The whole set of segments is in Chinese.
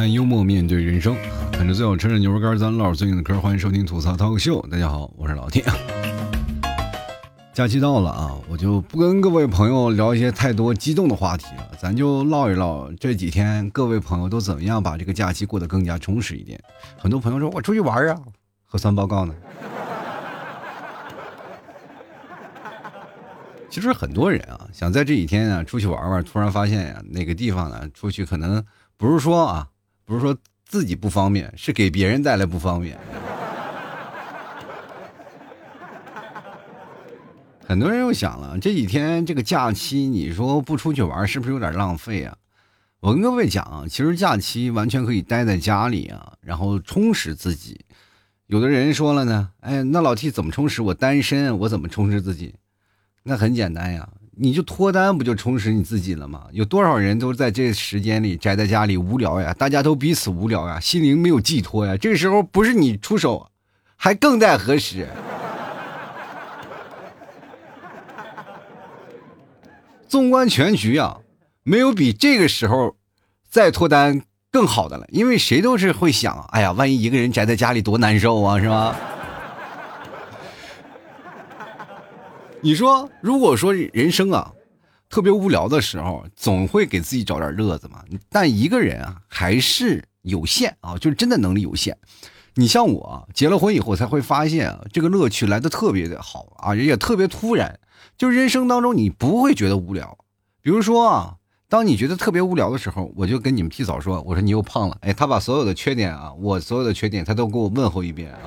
谈幽默，面对人生，啃着最好吃的牛肉干，咱唠最近的嗑。欢迎收听吐槽涛秀，大家好，我是老铁。假期到了啊，我就不跟各位朋友聊一些太多激动的话题了，咱就唠一唠这几天各位朋友都怎么样把这个假期过得更加充实一点。很多朋友说我出去玩啊，核酸报告呢？其实很多人啊，想在这几天啊出去玩玩，突然发现呀，那个地方呢出去可能不是说啊。不是说自己不方便，是给别人带来不方便。很多人又想了，这几天这个假期，你说不出去玩，是不是有点浪费啊？我跟各位讲啊，其实假期完全可以待在家里啊，然后充实自己。有的人说了呢，哎，那老 T 怎么充实？我单身，我怎么充实自己？那很简单呀。你就脱单不就充实你自己了吗？有多少人都在这时间里宅在家里无聊呀？大家都彼此无聊呀，心灵没有寄托呀。这个时候不是你出手，还更待何时？纵观全局啊，没有比这个时候再脱单更好的了。因为谁都是会想，哎呀，万一一个人宅在家里多难受啊，是吧？你说，如果说人生啊，特别无聊的时候，总会给自己找点乐子嘛。但一个人啊，还是有限啊，就是真的能力有限。你像我结了婚以后，才会发现啊，这个乐趣来的特别的好啊，也特别突然。就人生当中，你不会觉得无聊。比如说啊，当你觉得特别无聊的时候，我就跟你们替嫂说，我说你又胖了。哎，他把所有的缺点啊，我所有的缺点，他都给我问候一遍啊。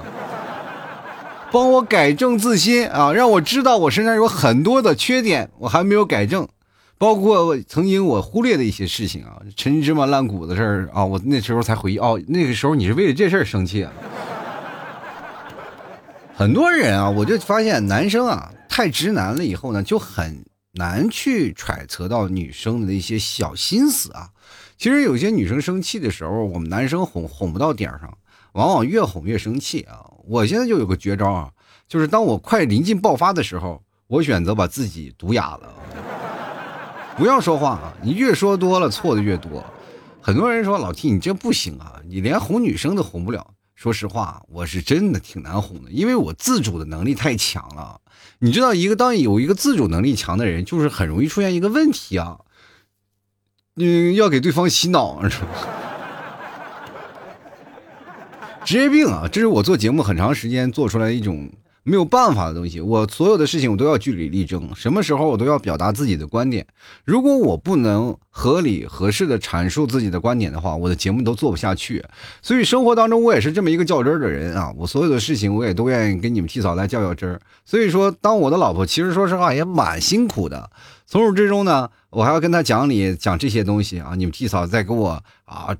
帮我改正自新啊，让我知道我身上有很多的缺点，我还没有改正，包括曾经我忽略的一些事情啊，陈芝麻烂谷子事儿啊，我那时候才回忆哦，那个时候你是为了这事儿生气啊。很多人啊，我就发现男生啊太直男了，以后呢就很难去揣测到女生的一些小心思啊。其实有些女生生气的时候，我们男生哄哄不到点儿上。往往越哄越生气啊！我现在就有个绝招啊，就是当我快临近爆发的时候，我选择把自己毒哑了，不要说话啊！你越说多了，错的越多。很多人说老 T 你这不行啊，你连哄女生都哄不了。说实话，我是真的挺难哄的，因为我自主的能力太强了。你知道，一个当有一个自主能力强的人，就是很容易出现一个问题啊，嗯，要给对方洗脑是不是？职业病啊，这是我做节目很长时间做出来一种没有办法的东西。我所有的事情我都要据理力争，什么时候我都要表达自己的观点。如果我不能合理合适的阐述自己的观点的话，我的节目都做不下去。所以生活当中我也是这么一个较真儿的人啊，我所有的事情我也都愿意跟你们替嫂来较较真儿。所以说，当我的老婆其实说实话也蛮辛苦的，从始至终呢，我还要跟她讲理讲这些东西啊。你们替嫂再给我啊。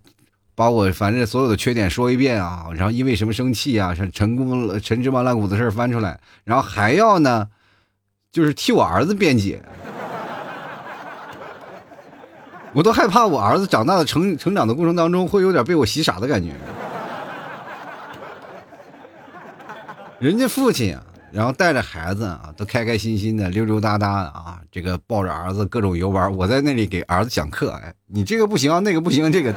把我反正所有的缺点说一遍啊，然后因为什么生气啊，陈陈功陈芝麻烂谷子事翻出来，然后还要呢，就是替我儿子辩解，我都害怕我儿子长大的成成长的过程当中会有点被我洗傻的感觉。人家父亲，然后带着孩子啊，都开开心心的溜溜达达的啊，这个抱着儿子各种游玩，我在那里给儿子讲课，哎，你这个不行啊，那个不行，这个。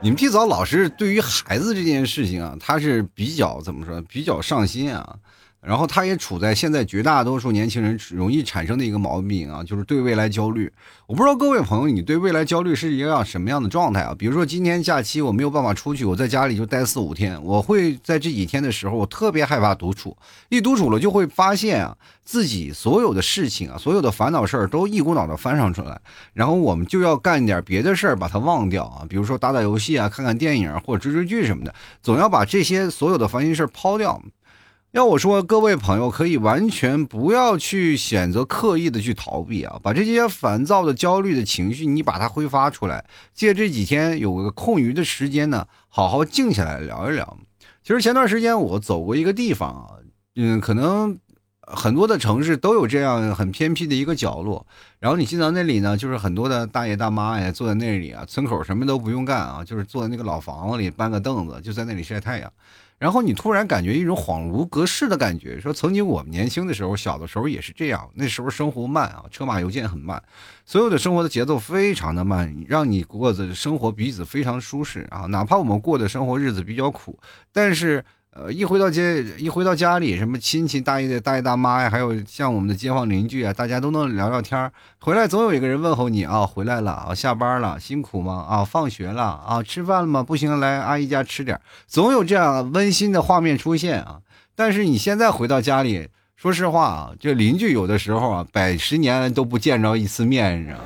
你们提早老师对于孩子这件事情啊，他是比较怎么说，比较上心啊。然后他也处在现在绝大多数年轻人容易产生的一个毛病啊，就是对未来焦虑。我不知道各位朋友，你对未来焦虑是一个什么样的状态啊？比如说今天假期我没有办法出去，我在家里就待四五天，我会在这几天的时候，我特别害怕独处。一独处了，就会发现啊，自己所有的事情啊，所有的烦恼事儿都一股脑的翻上出来，然后我们就要干点别的事儿把它忘掉啊，比如说打打游戏啊，看看电影或者追追剧什么的，总要把这些所有的烦心事儿抛掉。要我说，各位朋友可以完全不要去选择刻意的去逃避啊，把这些烦躁的、焦虑的情绪，你把它挥发出来，借这几天有个空余的时间呢，好好静下来聊一聊。其实前段时间我走过一个地方啊，嗯，可能很多的城市都有这样很偏僻的一个角落，然后你进到那里呢，就是很多的大爷大妈呀，坐在那里啊，村口什么都不用干啊，就是坐在那个老房子里搬个凳子，就在那里晒太阳。然后你突然感觉一种恍如隔世的感觉，说曾经我们年轻的时候，小的时候也是这样，那时候生活慢啊，车马邮件很慢，所有的生活的节奏非常的慢，让你过的生活彼此非常舒适啊，哪怕我们过的生活日子比较苦，但是。呃，一回到家，一回到家里，什么亲戚大爷的、大爷大妈呀，还有像我们的街坊邻居啊，大家都能聊聊天回来总有一个人问候你啊，回来了啊，下班了，辛苦吗？啊，放学了啊，吃饭了吗？不行，来阿姨家吃点总有这样温馨的画面出现啊。但是你现在回到家里，说实话啊，这邻居有的时候啊，百十年都不见着一次面，你知道吗？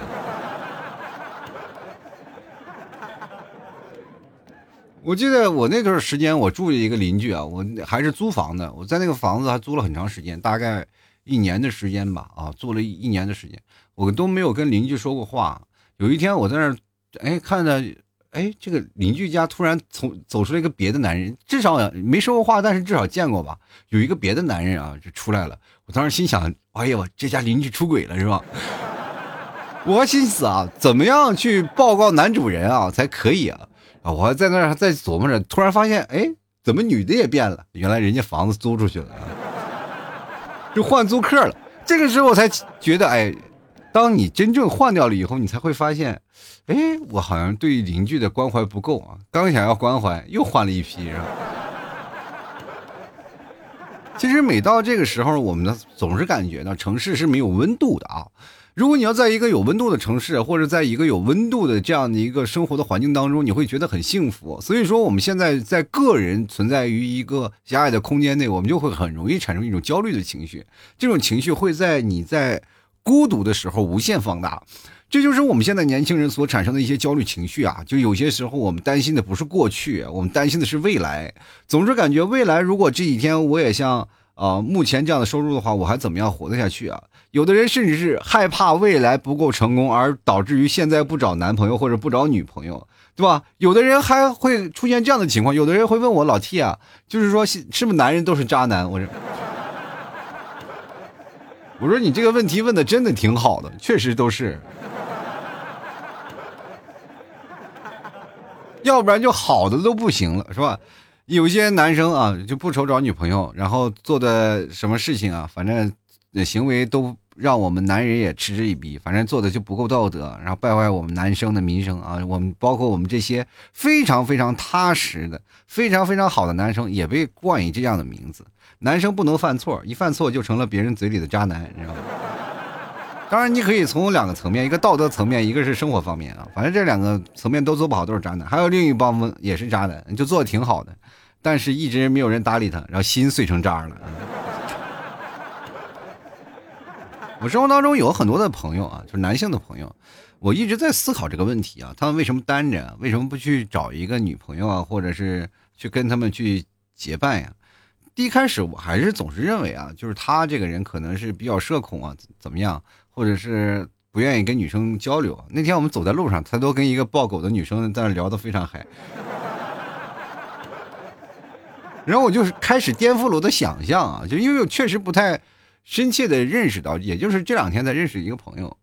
我记得我那段时间，我住一个邻居啊，我还是租房的。我在那个房子还租了很长时间，大概一年的时间吧，啊，租了一年的时间，我都没有跟邻居说过话。有一天我在那儿，哎，看着，哎，这个邻居家突然从走出来一个别的男人，至少没说过话，但是至少见过吧。有一个别的男人啊，就出来了。我当时心想，哎呀，这家邻居出轨了是吧？我心思啊，怎么样去报告男主人啊才可以啊？啊！我还在那儿在琢磨着，突然发现，哎，怎么女的也变了？原来人家房子租出去了，就换租客了。这个时候我才觉得，哎，当你真正换掉了以后，你才会发现，哎，我好像对邻居的关怀不够啊！刚想要关怀，又换了一批，是吧？其实每到这个时候，我们呢总是感觉呢，城市是没有温度的啊。如果你要在一个有温度的城市，或者在一个有温度的这样的一个生活的环境当中，你会觉得很幸福。所以说，我们现在在个人存在于一个狭隘的空间内，我们就会很容易产生一种焦虑的情绪。这种情绪会在你在孤独的时候无限放大。这就是我们现在年轻人所产生的一些焦虑情绪啊！就有些时候我们担心的不是过去，我们担心的是未来。总是感觉未来如果这几天我也像啊目前这样的收入的话，我还怎么样活得下去啊？有的人甚至是害怕未来不够成功，而导致于现在不找男朋友或者不找女朋友，对吧？有的人还会出现这样的情况，有的人会问我老 T 啊，就是说是不是男人都是渣男？我说，我说你这个问题问的真的挺好的，确实都是，要不然就好的都不行了，是吧？有些男生啊就不愁找女朋友，然后做的什么事情啊，反正行为都。让我们男人也嗤之以鼻，反正做的就不够道德，然后败坏我们男生的名声啊！我们包括我们这些非常非常踏实的、非常非常好的男生，也被冠以这样的名字。男生不能犯错，一犯错就成了别人嘴里的渣男，你知道吗？当然，你可以从两个层面，一个道德层面，一个是生活方面啊。反正这两个层面都做不好，都是渣男。还有另一帮也是渣男，就做的挺好的，但是一直没有人搭理他，然后心碎成渣了。我生活当中有很多的朋友啊，就是男性的朋友，我一直在思考这个问题啊，他们为什么单着？为什么不去找一个女朋友啊，或者是去跟他们去结伴呀？第一开始我还是总是认为啊，就是他这个人可能是比较社恐啊，怎么样，或者是不愿意跟女生交流。那天我们走在路上，他都跟一个抱狗的女生在那聊得非常嗨，然后我就开始颠覆了我的想象啊，就因为我确实不太。深切的认识到，也就是这两天才认识一个朋友，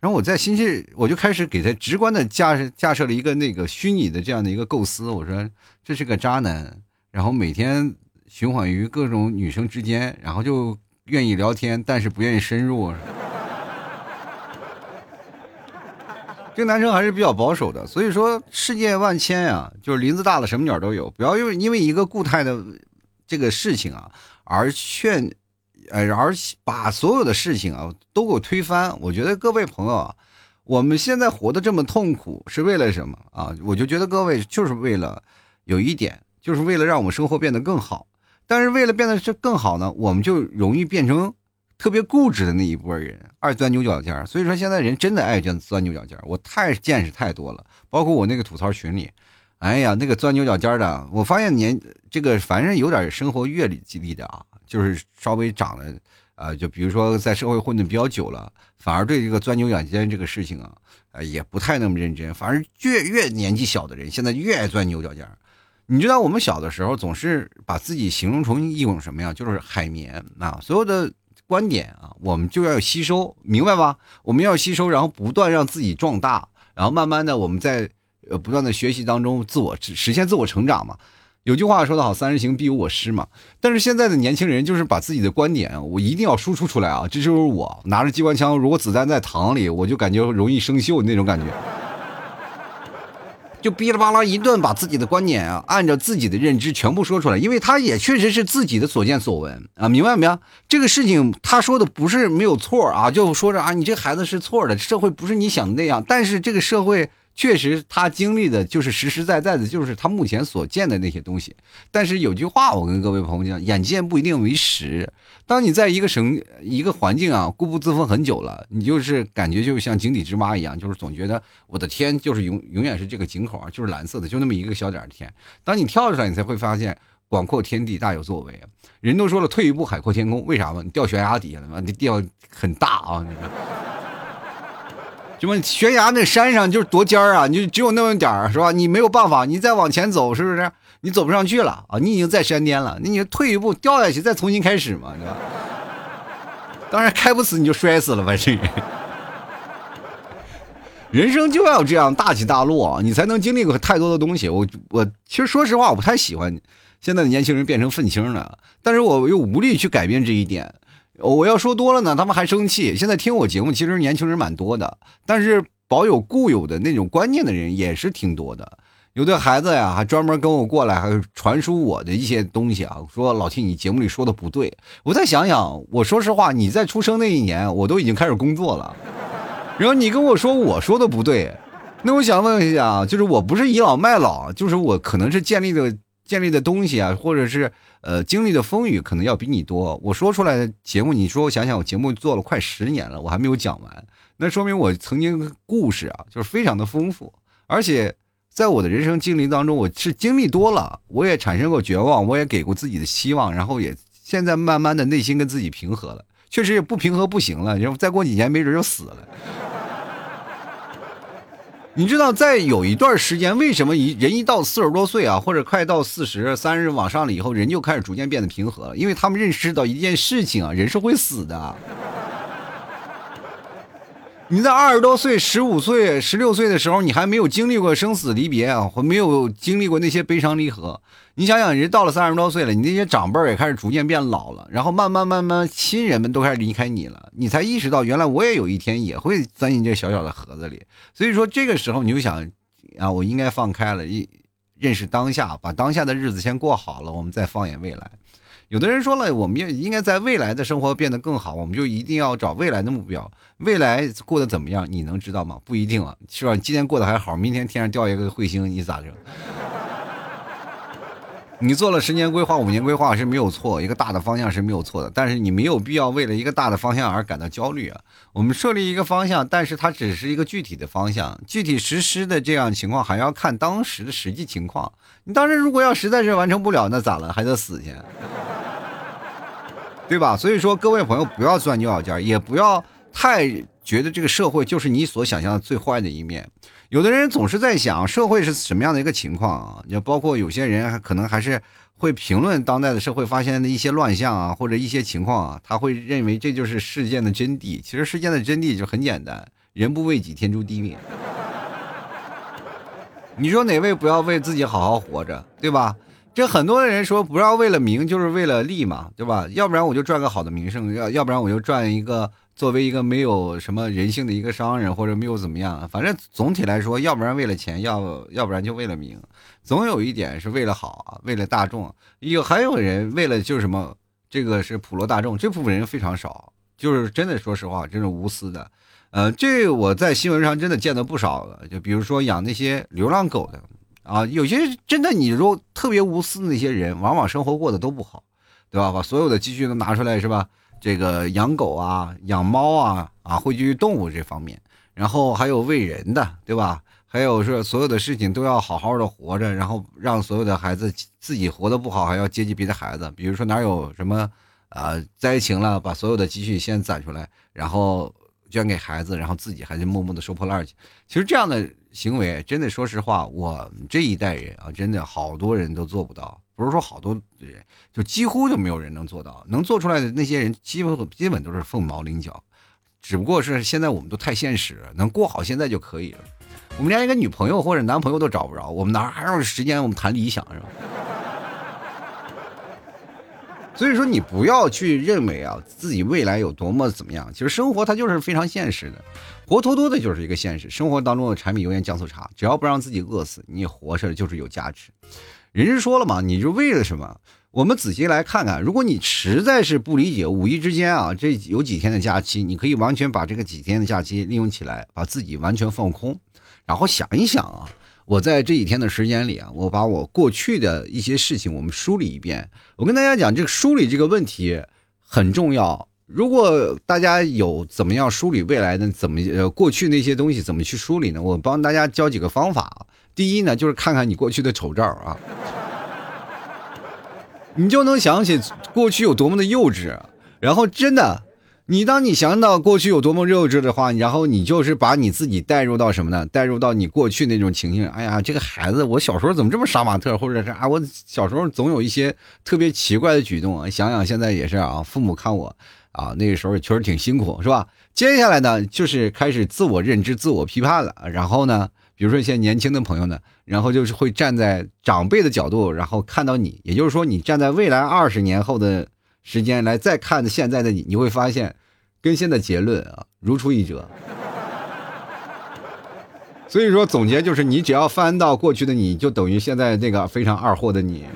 然后我在心切，我就开始给他直观的架设架设了一个那个虚拟的这样的一个构思。我说这是个渣男，然后每天循环于各种女生之间，然后就愿意聊天，但是不愿意深入。这个男生还是比较保守的，所以说世界万千呀，就是林子大了什么鸟都有，不要因为因为一个固态的这个事情啊而劝。呃，而把所有的事情啊都给我推翻。我觉得各位朋友啊，我们现在活得这么痛苦是为了什么啊？我就觉得各位就是为了有一点，就是为了让我们生活变得更好。但是为了变得这更好呢，我们就容易变成特别固执的那一波人，爱钻牛角尖儿。所以说现在人真的爱钻钻牛角尖儿。我太见识太多了，包括我那个吐槽群里，哎呀，那个钻牛角尖儿的，我发现年这个凡是有点生活阅历经历的啊。就是稍微长得，呃，就比如说在社会混的比较久了，反而对这个钻牛角尖这个事情啊，呃，也不太那么认真。反而越越年纪小的人，现在越爱钻牛角尖。你知道我们小的时候总是把自己形容成一种什么呀？就是海绵啊，所有的观点啊，我们就要吸收，明白吧？我们要吸收，然后不断让自己壮大，然后慢慢的我们在呃不断的学习当中自我实现自我成长嘛。有句话说得好，“三人行必有我师”嘛。但是现在的年轻人就是把自己的观点，我一定要输出出来啊！这就是我拿着机关枪，如果子弹在膛里，我就感觉容易生锈那种感觉。就哔哩吧啦一顿把自己的观点啊，按照自己的认知全部说出来，因为他也确实是自己的所见所闻啊，明白没有？这个事情他说的不是没有错啊，就说着啊，你这孩子是错的，社会不是你想的那样，但是这个社会。确实，他经历的就是实实在在的，就是他目前所见的那些东西。但是有句话，我跟各位朋友讲，眼见不一定为实。当你在一个省、一个环境啊，固步自封很久了，你就是感觉就像井底之蛙一样，就是总觉得我的天就是永永远是这个井口啊，就是蓝色的，就那么一个小点的天。当你跳出来，你才会发现广阔天地大有作为。人都说了，退一步海阔天空，为啥吗？你掉悬崖底下了？你掉很大啊，什么悬崖那山上就是多尖儿啊，你就只有那么点儿是吧？你没有办法，你再往前走是不是？你走不上去了啊！你已经在山巅了，那你退一步掉下去再重新开始嘛，对吧？当然开不死你就摔死了吧，这人生就要这样大起大落，你才能经历过太多的东西。我我其实说实话，我不太喜欢现在的年轻人变成愤青了，但是我又无力去改变这一点。我要说多了呢，他们还生气。现在听我节目，其实年轻人蛮多的，但是保有固有的那种观念的人也是挺多的。有的孩子呀，还专门跟我过来，还传输我的一些东西啊，说老听你节目里说的不对。我再想想，我说实话，你在出生那一年，我都已经开始工作了，然后你跟我说我说的不对，那我想问一下，就是我不是倚老卖老，就是我可能是建立的。建立的东西啊，或者是呃经历的风雨，可能要比你多。我说出来的节目，你说我想想，我节目做了快十年了，我还没有讲完，那说明我曾经故事啊，就是非常的丰富。而且在我的人生经历当中，我是经历多了，我也产生过绝望，我也给过自己的希望，然后也现在慢慢的内心跟自己平和了。确实也不平和不行了，然后再过几年没准就死了。你知道，在有一段时间，为什么一人一到四十多岁啊，或者快到四十三十往上了以后，人就开始逐渐变得平和了？因为他们认识到一件事情啊，人是会死的。你在二十多岁、十五岁、十六岁的时候，你还没有经历过生死离别啊，或没有经历过那些悲伤离合。你想想，人到了三十多岁了，你那些长辈也开始逐渐变老了，然后慢慢慢慢，亲人们都开始离开你了，你才意识到，原来我也有一天也会钻进这小小的盒子里。所以说，这个时候你就想啊，我应该放开了，一认识当下，把当下的日子先过好了，我们再放眼未来。有的人说了，我们要应该在未来的生活变得更好，我们就一定要找未来的目标。未来过得怎么样，你能知道吗？不一定啊，是吧？今天过得还好，明天天上掉一个彗星，你咋整？你做了十年规划、五年规划是没有错，一个大的方向是没有错的，但是你没有必要为了一个大的方向而感到焦虑啊。我们设立一个方向，但是它只是一个具体的方向，具体实施的这样情况还要看当时的实际情况。你当时如果要实在是完成不了，那咋了？还得死去，对吧？所以说，各位朋友不要钻牛角尖，也不要太觉得这个社会就是你所想象的最坏的一面。有的人总是在想社会是什么样的一个情况啊？就包括有些人还可能还是会评论当代的社会发现的一些乱象啊，或者一些情况啊，他会认为这就是事件的真谛。其实事件的真谛就很简单：人不为己，天诛地灭。你说哪位不要为自己好好活着，对吧？这很多人说不要为了名，就是为了利嘛，对吧？要不然我就赚个好的名声，要要不然我就赚一个。作为一个没有什么人性的一个商人，或者没有怎么样，反正总体来说，要不然为了钱，要要不然就为了名，总有一点是为了好，为了大众。有还有人为了就是什么，这个是普罗大众，这部分人非常少，就是真的说实话，真是无私的。呃，这我在新闻上真的见得不少了，就比如说养那些流浪狗的啊，有些真的你说特别无私的那些人，往往生活过得都不好，对吧？把所有的积蓄都拿出来是吧？这个养狗啊，养猫啊，啊，汇聚于动物这方面，然后还有喂人的，对吧？还有是所有的事情都要好好的活着，然后让所有的孩子自己活得不好，还要接济别的孩子。比如说哪有什么呃灾情了，把所有的积蓄先攒出来，然后捐给孩子，然后自己还是默默的收破烂去。其实这样的行为，真的说实话，我们这一代人啊，真的好多人都做不到。不是说好多人，就几乎就没有人能做到，能做出来的那些人，基本基本都是凤毛麟角。只不过是现在我们都太现实，能过好现在就可以了。我们连一个女朋友或者男朋友都找不着，我们哪还有时间我们谈理想是吧？所以说，你不要去认为啊自己未来有多么怎么样。其实生活它就是非常现实的，活脱脱的就是一个现实。生活当中的柴米油盐酱醋茶，只要不让自己饿死，你活着就是有价值。人家说了嘛，你就为了什么？我们仔细来看看，如果你实在是不理解五一之间啊，这有几天的假期，你可以完全把这个几天的假期利用起来，把自己完全放空，然后想一想啊。我在这几天的时间里啊，我把我过去的一些事情我们梳理一遍。我跟大家讲，这个梳理这个问题很重要。如果大家有怎么样梳理未来的，怎么呃过去那些东西怎么去梳理呢？我帮大家教几个方法。第一呢，就是看看你过去的丑照啊，你就能想起过去有多么的幼稚。然后真的。你当你想到过去有多么幼稚的话，然后你就是把你自己带入到什么呢？带入到你过去那种情形。哎呀，这个孩子，我小时候怎么这么杀马特，或者是啊，我小时候总有一些特别奇怪的举动啊。想想现在也是啊，父母看我啊，那个时候确实挺辛苦，是吧？接下来呢，就是开始自我认知、自我批判了。然后呢，比如说一些年轻的朋友呢，然后就是会站在长辈的角度，然后看到你，也就是说，你站在未来二十年后的。时间来再看现在的你，你会发现，跟现在结论啊如出一辙。所以说总结就是，你只要翻到过去的你，就等于现在这个非常二货的你。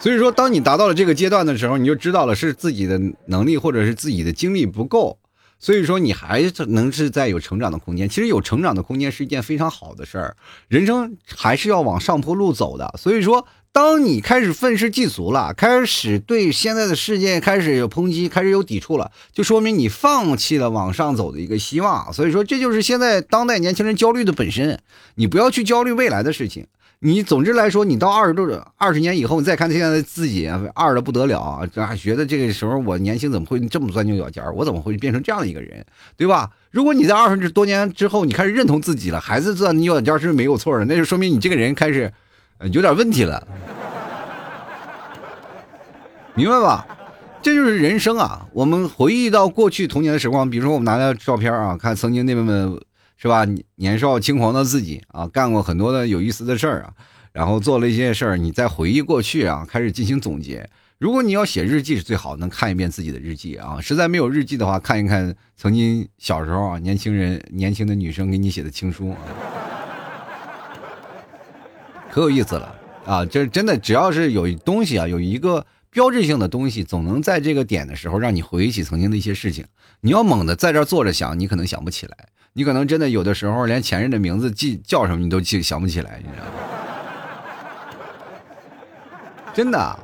所以说，当你达到了这个阶段的时候，你就知道了是自己的能力或者是自己的精力不够。所以说，你还能是在有成长的空间。其实有成长的空间是一件非常好的事儿。人生还是要往上坡路走的。所以说。当你开始愤世嫉俗了，开始对现在的世界开始有抨击，开始有抵触了，就说明你放弃了往上走的一个希望。所以说，这就是现在当代年轻人焦虑的本身。你不要去焦虑未来的事情。你总之来说，你到二十多、二十年以后，你再看现在的自己，二的不得了啊！觉得这个时候我年轻怎么会这么钻牛角尖我怎么会变成这样的一个人，对吧？如果你在二十多年之后，你开始认同自己了，孩子钻牛角尖是没有错的，那就说明你这个人开始。有点问题了，明白吧？这就是人生啊！我们回忆到过去童年的时光，比如说我们拿来照片啊，看曾经那么是吧？年少轻狂的自己啊，干过很多的有意思的事儿啊，然后做了一些事儿，你再回忆过去啊，开始进行总结。如果你要写日记是最好，能看一遍自己的日记啊。实在没有日记的话，看一看曾经小时候啊，年轻人、年轻的女生给你写的情书啊。可有意思了啊！这真的，只要是有东西啊，有一个标志性的东西，总能在这个点的时候让你回忆起曾经的一些事情。你要猛的在这坐着想，你可能想不起来。你可能真的有的时候连前任的名字记叫什么你都记想不起来，你知道吗？真的，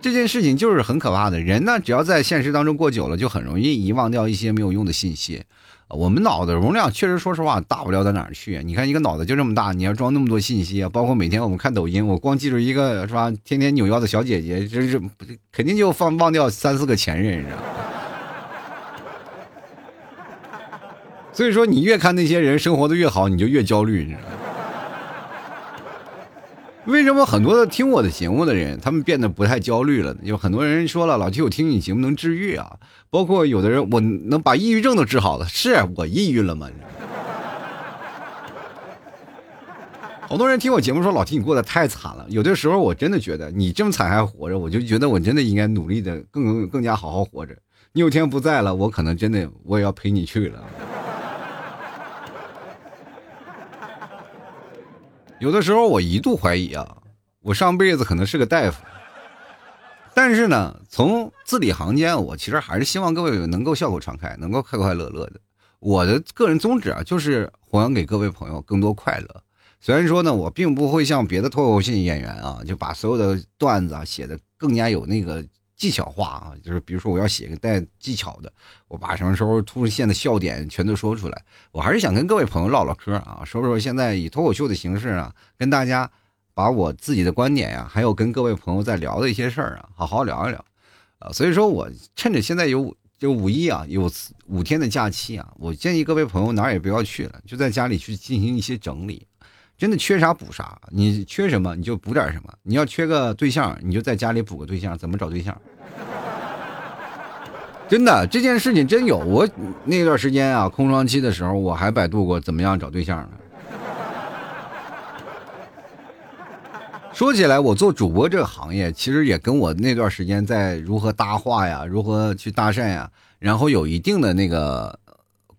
这件事情就是很可怕的。人呢，只要在现实当中过久了，就很容易遗忘掉一些没有用的信息。我们脑子容量确实，说实话，大不了到哪儿去。你看，一个脑子就这么大，你要装那么多信息啊，包括每天我们看抖音，我光记住一个是吧？天天扭腰的小姐姐，这是肯定就放忘掉三四个前任，知道 所以说，你越看那些人生活的越好，你就越焦虑，你知道吗？为什么很多的听我的节目的人，他们变得不太焦虑了？有很多人说了，老提我听你节目能治愈啊，包括有的人，我能把抑郁症都治好了，是我抑郁了吗？好多人听我节目说，老提你过得太惨了。有的时候我真的觉得你这么惨还活着，我就觉得我真的应该努力的更更加好好活着。你有天不在了，我可能真的我也要陪你去了。有的时候我一度怀疑啊，我上辈子可能是个大夫。但是呢，从字里行间，我其实还是希望各位能够笑口常开，能够快快乐乐的。我的个人宗旨啊，就是弘扬给各位朋友更多快乐。虽然说呢，我并不会像别的脱口秀演员啊，就把所有的段子啊写的更加有那个。技巧化啊，就是比如说我要写个带技巧的，我把什么时候突出现的笑点全都说出来。我还是想跟各位朋友唠唠嗑啊，说说现在以脱口秀的形式啊，跟大家把我自己的观点呀，还有跟各位朋友在聊的一些事儿啊，好好聊一聊啊。所以说我趁着现在有就五一啊，有五天的假期啊，我建议各位朋友哪儿也不要去了，就在家里去进行一些整理。真的缺啥补啥，你缺什么你就补点什么。你要缺个对象，你就在家里补个对象。怎么找对象？真的这件事情真有。我那段时间啊，空窗期的时候，我还百度过怎么样找对象呢。说起来，我做主播这个行业，其实也跟我那段时间在如何搭话呀，如何去搭讪呀，然后有一定的那个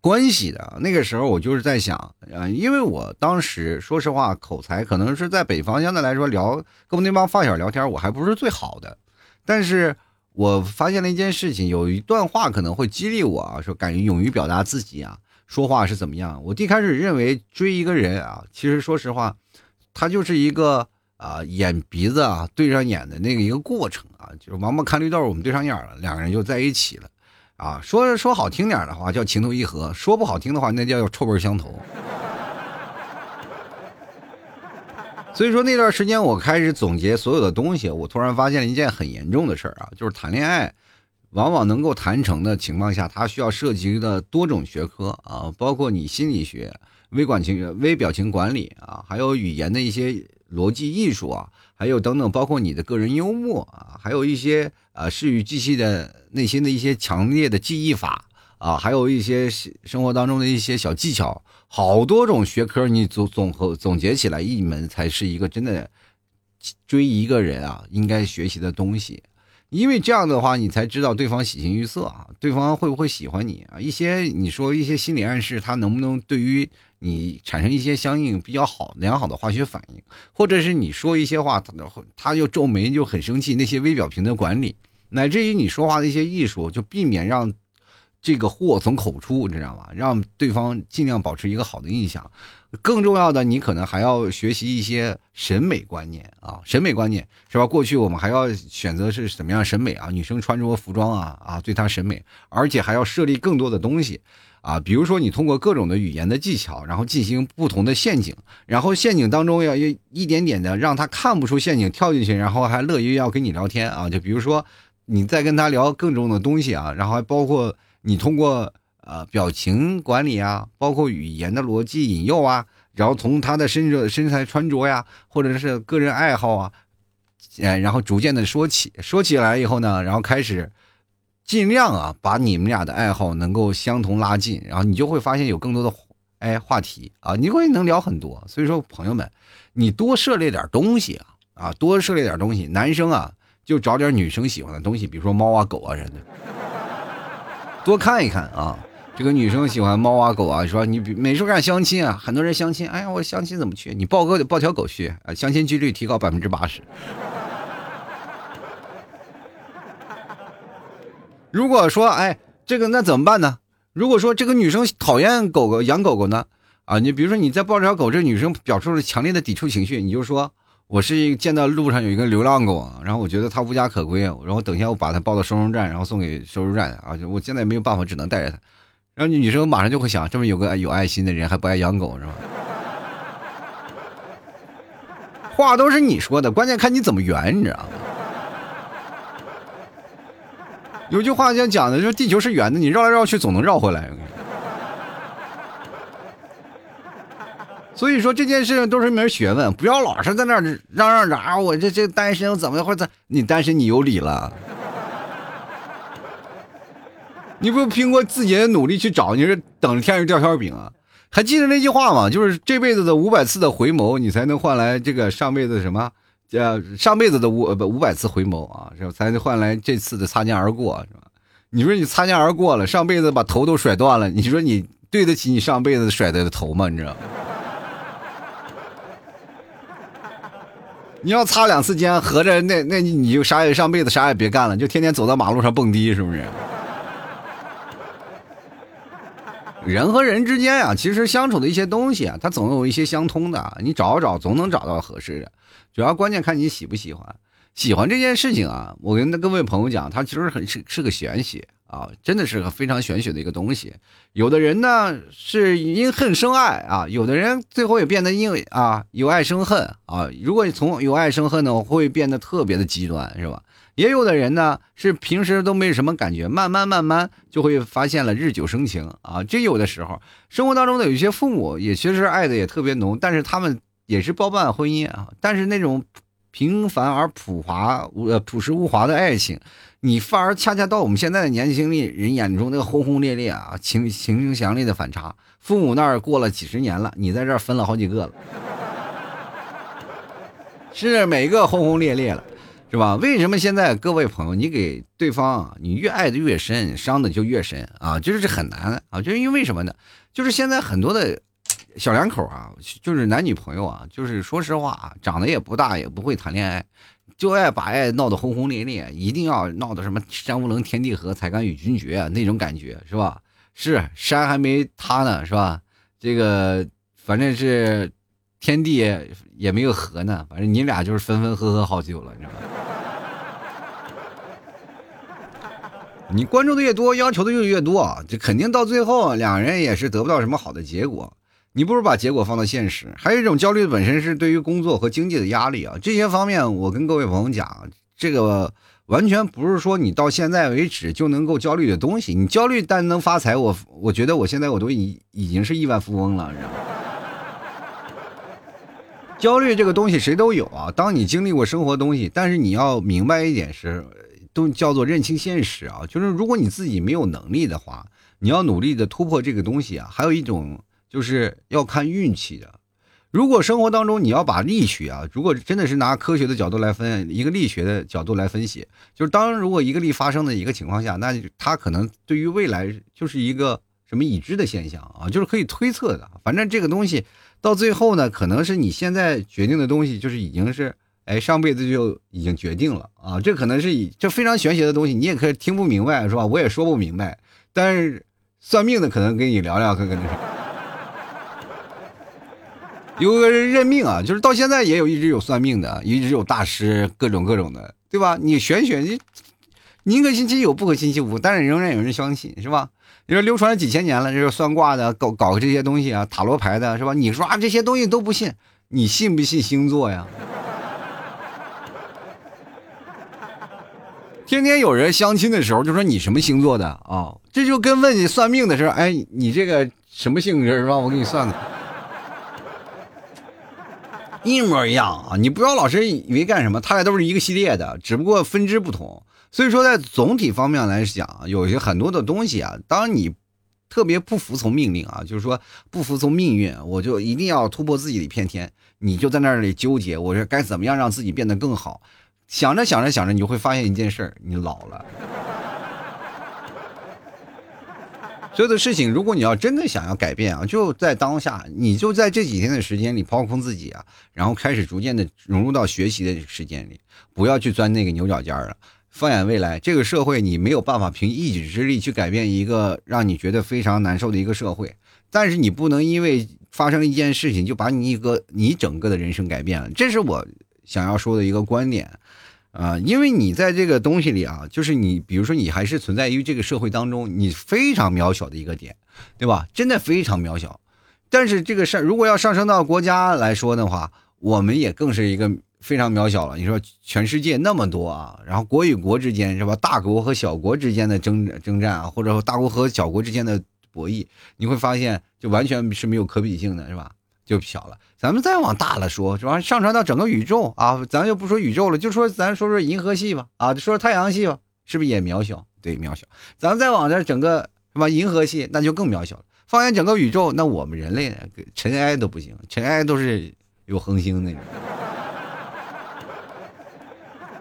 关系的。那个时候我就是在想，啊，因为我当时说实话，口才可能是在北方相对来说聊跟我那帮发小聊天，我还不是最好的。但是我发现了一件事情，有一段话可能会激励我啊，说敢于勇于表达自己啊，说话是怎么样？我一开始认为追一个人啊，其实说实话，他就是一个。啊，眼鼻子啊对上眼的那个一个过程啊，就是王八看绿豆，我们对上眼了，两个人就在一起了，啊，说说好听点的话叫情投意合，说不好听的话那叫臭味相投。所以说那段时间我开始总结所有的东西，我突然发现了一件很严重的事儿啊，就是谈恋爱，往往能够谈成的情况下，它需要涉及的多种学科啊，包括你心理学、微管情、微表情管理啊，还有语言的一些。逻辑艺术啊，还有等等，包括你的个人幽默啊，还有一些啊，事与记忆的内心的一些强烈的记忆法啊，还有一些生活当中的一些小技巧，好多种学科，你总总和总结起来一门，才是一个真的追一个人啊应该学习的东西。因为这样的话，你才知道对方喜形于色啊，对方会不会喜欢你啊？一些你说一些心理暗示，他能不能对于？你产生一些相应比较好良好的化学反应，或者是你说一些话，他他就皱眉就很生气。那些微表情的管理，乃至于你说话的一些艺术，就避免让这个祸从口出，你知道吗？让对方尽量保持一个好的印象。更重要的，你可能还要学习一些审美观念啊，审美观念是吧？过去我们还要选择是怎么样审美啊？女生穿着服装啊啊，对她审美，而且还要设立更多的东西。啊，比如说你通过各种的语言的技巧，然后进行不同的陷阱，然后陷阱当中要一点点的让他看不出陷阱跳进去，然后还乐于要跟你聊天啊。就比如说你再跟他聊更重的东西啊，然后还包括你通过呃表情管理啊，包括语言的逻辑引诱啊，然后从他的身着身材穿着呀，或者是个人爱好啊，然后逐渐的说起，说起来以后呢，然后开始。尽量啊，把你们俩的爱好能够相同拉近，然后你就会发现有更多的哎话题啊，你会能聊很多。所以说，朋友们，你多涉猎点东西啊啊，多涉猎点东西。男生啊，就找点女生喜欢的东西，比如说猫啊狗啊什么的，多看一看啊。这个女生喜欢猫啊狗啊，说你美术干相亲啊，很多人相亲，哎呀，我相亲怎么去？你抱个抱条狗去啊，相亲几率提高百分之八十。如果说，哎，这个那怎么办呢？如果说这个女生讨厌狗狗养狗狗呢？啊，你比如说你在抱这条狗，这女生表出了强烈的抵触情绪，你就说，我是一见到路上有一个流浪狗，然后我觉得它无家可归，然后等一下我把它抱到收容站，然后送给收容站啊，我现在没有办法，只能带着它。然后女生马上就会想，这么有个有爱心的人还不爱养狗是吧？话都是你说的，关键看你怎么圆，你知道吗？有句话讲讲的，就是地球是圆的，你绕来绕去总能绕回来。所以说这件事情都是一门学问，不要老是在那儿嚷嚷着啊，我这这单身怎么或者你单身你有理了，你不凭过自己的努力去找，你是等着天上掉馅饼啊？还记得那句话吗？就是这辈子的五百次的回眸，你才能换来这个上辈子什么？呃，上辈子的五不五百次回眸啊，是吧？才换来这次的擦肩而过，是吧？你说你擦肩而过了，上辈子把头都甩断了，你说你对得起你上辈子甩的头吗？你知道吗？你要擦两次肩，合着那那你就啥也上辈子啥也别干了，就天天走到马路上蹦迪，是不是？人和人之间啊，其实相处的一些东西啊，它总有一些相通的，你找找总能找到合适的。主要关键看你喜不喜欢，喜欢这件事情啊，我跟各位朋友讲，它其实很是是个玄学啊，真的是个非常玄学的一个东西。有的人呢是因恨生爱啊，有的人最后也变得因为啊由爱生恨啊。如果你从由爱生恨呢，会变得特别的极端，是吧？也有的人呢是平时都没什么感觉，慢慢慢慢就会发现了日久生情啊。这有的时候生活当中的有一些父母也确实爱的也特别浓，但是他们。也是包办婚姻啊，但是那种平凡而朴华呃朴实无华的爱情，你反而恰恰到我们现在的年轻人眼中那个轰轰烈烈啊，情情情强烈的反差。父母那儿过了几十年了，你在这分了好几个了，是每个轰轰烈烈了，是吧？为什么现在各位朋友，你给对方你越爱的越深，伤的就越深啊？就是这很难啊，就是因为什么呢？就是现在很多的小两口啊，就是男女朋友啊，就是说实话，长得也不大，也不会谈恋爱。就爱把爱闹得轰轰烈烈，一定要闹得什么山无棱天地合，才敢与君绝那种感觉是吧？是山还没塌呢是吧？这个反正是天地也没有合呢，反正你俩就是分分合合好久了，你知道吗？你关注的越多，要求的就越多，这肯定到最后两人也是得不到什么好的结果。你不如把结果放到现实，还有一种焦虑本身是对于工作和经济的压力啊，这些方面我跟各位朋友讲，这个完全不是说你到现在为止就能够焦虑的东西。你焦虑但能发财，我我觉得我现在我都已已经是亿万富翁了，你知道吗？焦虑这个东西谁都有啊，当你经历过生活东西，但是你要明白一点是，都叫做认清现实啊，就是如果你自己没有能力的话，你要努力的突破这个东西啊，还有一种。就是要看运气的。如果生活当中你要把力学啊，如果真的是拿科学的角度来分，一个力学的角度来分析，就是当如果一个力发生的一个情况下，那它可能对于未来就是一个什么已知的现象啊，就是可以推测的。反正这个东西到最后呢，可能是你现在决定的东西，就是已经是哎上辈子就已经决定了啊。这可能是以这非常玄学的东西，你也可以听不明白是吧？我也说不明白，但是算命的可能跟你聊聊，可可能是。有个人认命啊，就是到现在也有一直有算命的，一直有大师，各种各种的，对吧？你玄学，你宁可信其有，不可信其无，但是仍然有人相信，是吧？你说流传了几千年了，这个算卦的，搞搞这些东西啊，塔罗牌的，是吧？你说啊，这些东西都不信，你信不信星座呀？天天有人相亲的时候就说你什么星座的啊？这就跟问你算命的时候，哎，你这个什么性格是吧？我给你算算。一模一样啊！你不要老是以为干什么，他俩都是一个系列的，只不过分支不同。所以说，在总体方面来讲，有些很多的东西啊，当你特别不服从命令啊，就是说不服从命运，我就一定要突破自己的一片天，你就在那里纠结，我说该怎么样让自己变得更好？想着想着想着，你就会发现一件事儿，你老了。所有的事情，如果你要真的想要改变啊，就在当下，你就在这几天的时间里抛空自己啊，然后开始逐渐的融入到学习的时间里，不要去钻那个牛角尖了。放眼未来，这个社会你没有办法凭一己之力去改变一个让你觉得非常难受的一个社会，但是你不能因为发生一件事情就把你一个你整个的人生改变了。这是我想要说的一个观点。啊，因为你在这个东西里啊，就是你，比如说你还是存在于这个社会当中，你非常渺小的一个点，对吧？真的非常渺小。但是这个事如果要上升到国家来说的话，我们也更是一个非常渺小了。你说全世界那么多啊，然后国与国之间是吧？大国和小国之间的争征战啊，或者说大国和小国之间的博弈，你会发现就完全是没有可比性的，是吧？就小了。咱们再往大了说，是吧？上传到整个宇宙啊，咱就不说宇宙了，就说咱说说银河系吧，啊，说说太阳系吧，是不是也渺小？对，渺小。咱们再往这整个什么？银河系那就更渺小了。放眼整个宇宙，那我们人类尘埃都不行，尘埃都是有恒星的。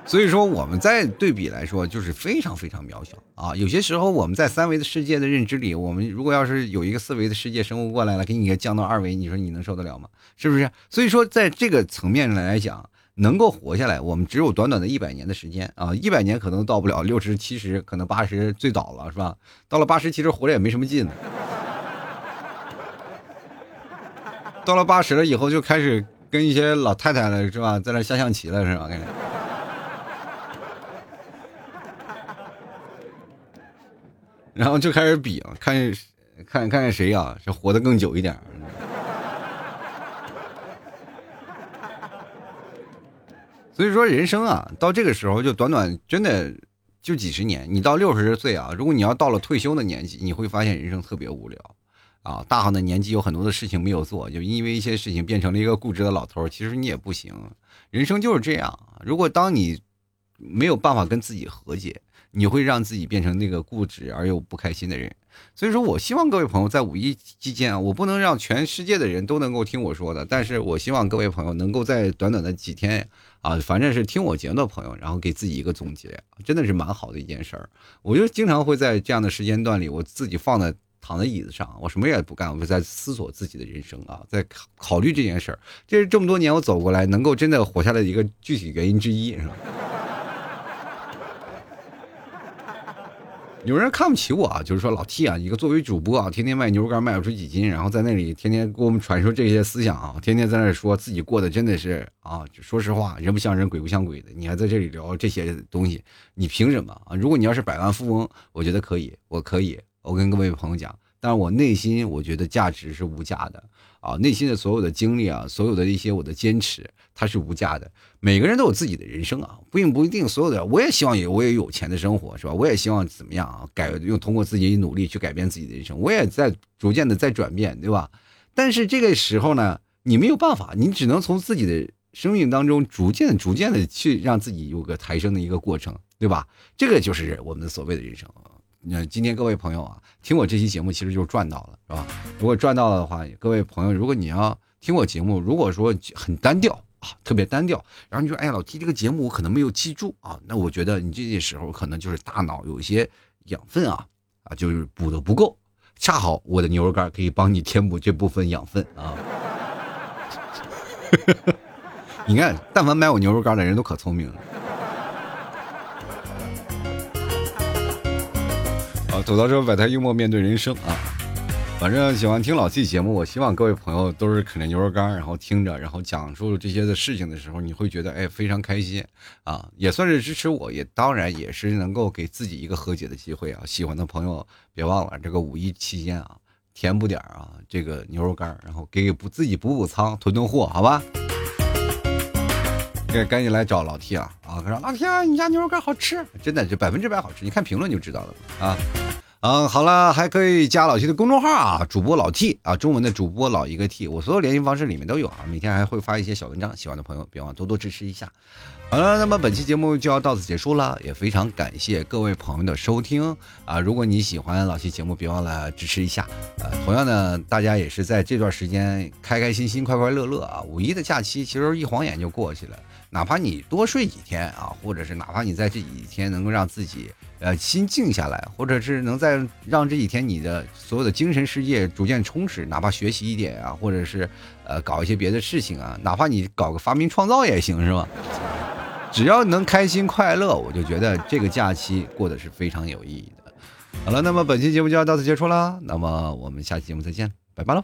所以说，我们在对比来说，就是非常非常渺小啊。有些时候，我们在三维的世界的认知里，我们如果要是有一个四维的世界生物过来了，给你降到二维，你说你能受得了吗？是不是？所以说，在这个层面上来讲，能够活下来，我们只有短短的一百年的时间啊，一百年可能到不了六十、七十，可能八十最早了，是吧？到了八十，其实活着也没什么劲了。到了八十了以后，就开始跟一些老太太了，是吧？在那下象棋了，是吧？感觉。然后就开始比啊，看看看看谁啊，是活得更久一点。所以说人生啊，到这个时候就短短真的就几十年。你到六十岁啊，如果你要到了退休的年纪，你会发现人生特别无聊啊。大好的年纪有很多的事情没有做，就因为一些事情变成了一个固执的老头。其实你也不行，人生就是这样。如果当你没有办法跟自己和解。你会让自己变成那个固执而又不开心的人。所以说我希望各位朋友在五一期间啊，我不能让全世界的人都能够听我说的，但是我希望各位朋友能够在短短的几天啊，反正是听我节目的朋友，然后给自己一个总结，真的是蛮好的一件事儿。我就经常会在这样的时间段里，我自己放在躺在椅子上，我什么也不干，我就在思索自己的人生啊，在考考虑这件事儿。这是这么多年我走过来能够真的活下来的一个具体原因之一，是吧？有人看不起我啊，就是说老 T 啊，一个作为主播啊，天天卖牛肉干卖不出几斤，然后在那里天天给我们传授这些思想啊，天天在那说自己过得真的是啊，说实话，人不像人，鬼不像鬼的，你还在这里聊这些东西，你凭什么啊？如果你要是百万富翁，我觉得可以，我可以，我跟各位朋友讲，但是我内心我觉得价值是无价的啊，内心的所有的经历啊，所有的一些我的坚持。它是无价的，每个人都有自己的人生啊，并不一定所有的。我也希望有我也有钱的生活，是吧？我也希望怎么样啊？改用通过自己努力去改变自己的人生，我也在逐渐的在转变，对吧？但是这个时候呢，你没有办法，你只能从自己的生命当中逐渐、逐渐的去让自己有个抬升的一个过程，对吧？这个就是我们所谓的人生。那今天各位朋友啊，听我这期节目其实就赚到了，是吧？如果赚到了的话，各位朋友，如果你要听我节目，如果说很单调。啊特别单调，然后你说，哎呀，老 T 这个节目我可能没有记住啊，那我觉得你这些时候可能就是大脑有一些养分啊啊，就是补的不够，恰好我的牛肉干可以帮你填补这部分养分啊。你看，但凡买我牛肉干的人都可聪明了。好，走到这摆台幽默面对人生啊。反正喜欢听老 T 节目，我希望各位朋友都是啃着牛肉干，然后听着，然后讲述这些的事情的时候，你会觉得哎非常开心啊，也算是支持我，也当然也是能够给自己一个和解的机会啊。喜欢的朋友别忘了这个五一期间啊，填补点啊这个牛肉干，然后给补自己补补仓，囤囤货，好吧？赶赶紧来找老 T 啊啊！说老 T 啊，你家牛肉干好吃，真的就百分之百好吃，你看评论就知道了啊。嗯，好了，还可以加老 T 的公众号啊，主播老 T 啊，中文的主播老一个 T，我所有联系方式里面都有啊，每天还会发一些小文章，喜欢的朋友别忘多多支持一下。好了，那么本期节目就要到此结束了，也非常感谢各位朋友的收听啊！如果你喜欢老 T 节目，别忘了支持一下。呃，同样呢，大家也是在这段时间开开心心、快快乐乐啊！五一的假期其实一晃眼就过去了，哪怕你多睡几天啊，或者是哪怕你在这几天能够让自己。呃，心静下来，或者是能在让这几天你的所有的精神世界逐渐充实，哪怕学习一点啊，或者是呃搞一些别的事情啊，哪怕你搞个发明创造也行，是吧？只要能开心快乐，我就觉得这个假期过得是非常有意义的。好了，那么本期节目就要到此结束了，那么我们下期节目再见，拜拜喽。